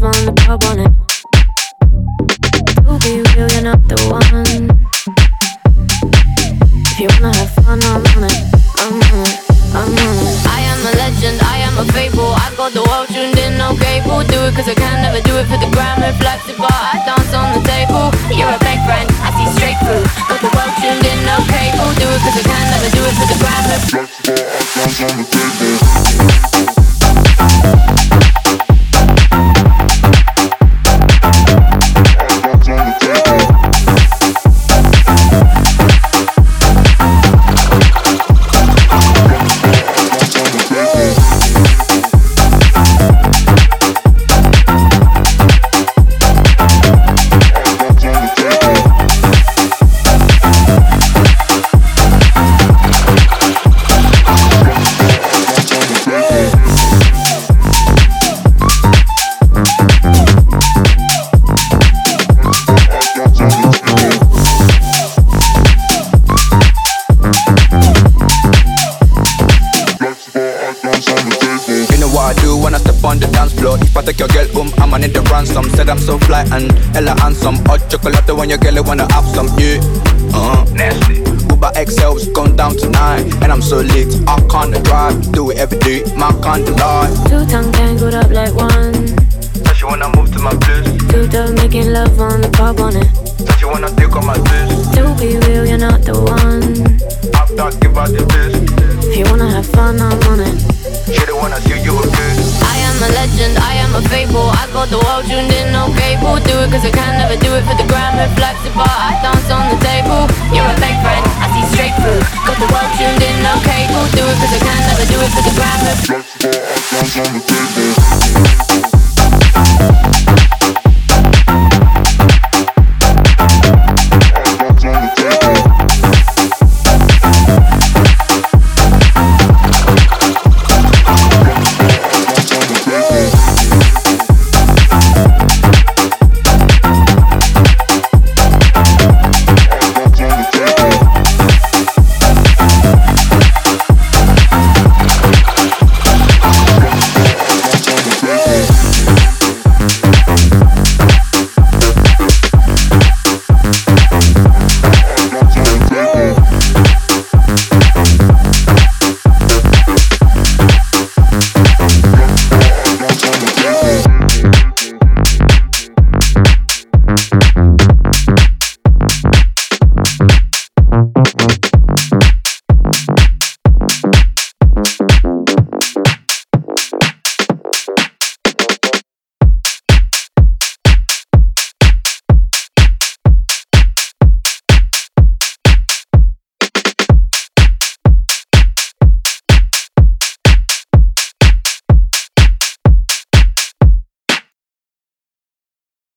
love on the pub on it. To be real, you're not the one. If you wanna have fun, I'm on it. I'm on it. I'm on it. I am a legend, I am a fable. I got the world tuned in, no cable. Do it cause I can, never do it for the gram. If life's a I dance on the table. Dance floor. If I take your girl home, I'm need the ransom. Said I'm so fly and hella handsome. Hot chocolate when your girl wanna have some, yeah. Uh, nasty. Uber XL's gone down tonight, and I'm so lit. I can't drive, do it every day. My kind of lie. Two tongues tangled up like one. Said she wanna move to my place. Two done making love on the pub on it. Said she wanna take on my this. Got the world tuned in, no cable. Do it cause I can, never do it for the gram. A bar, I dance on the table. You're a fake friend, I see straight through. Got the world tuned in, no cable. Do it cause I can, never do it for the gram. I dance on the table.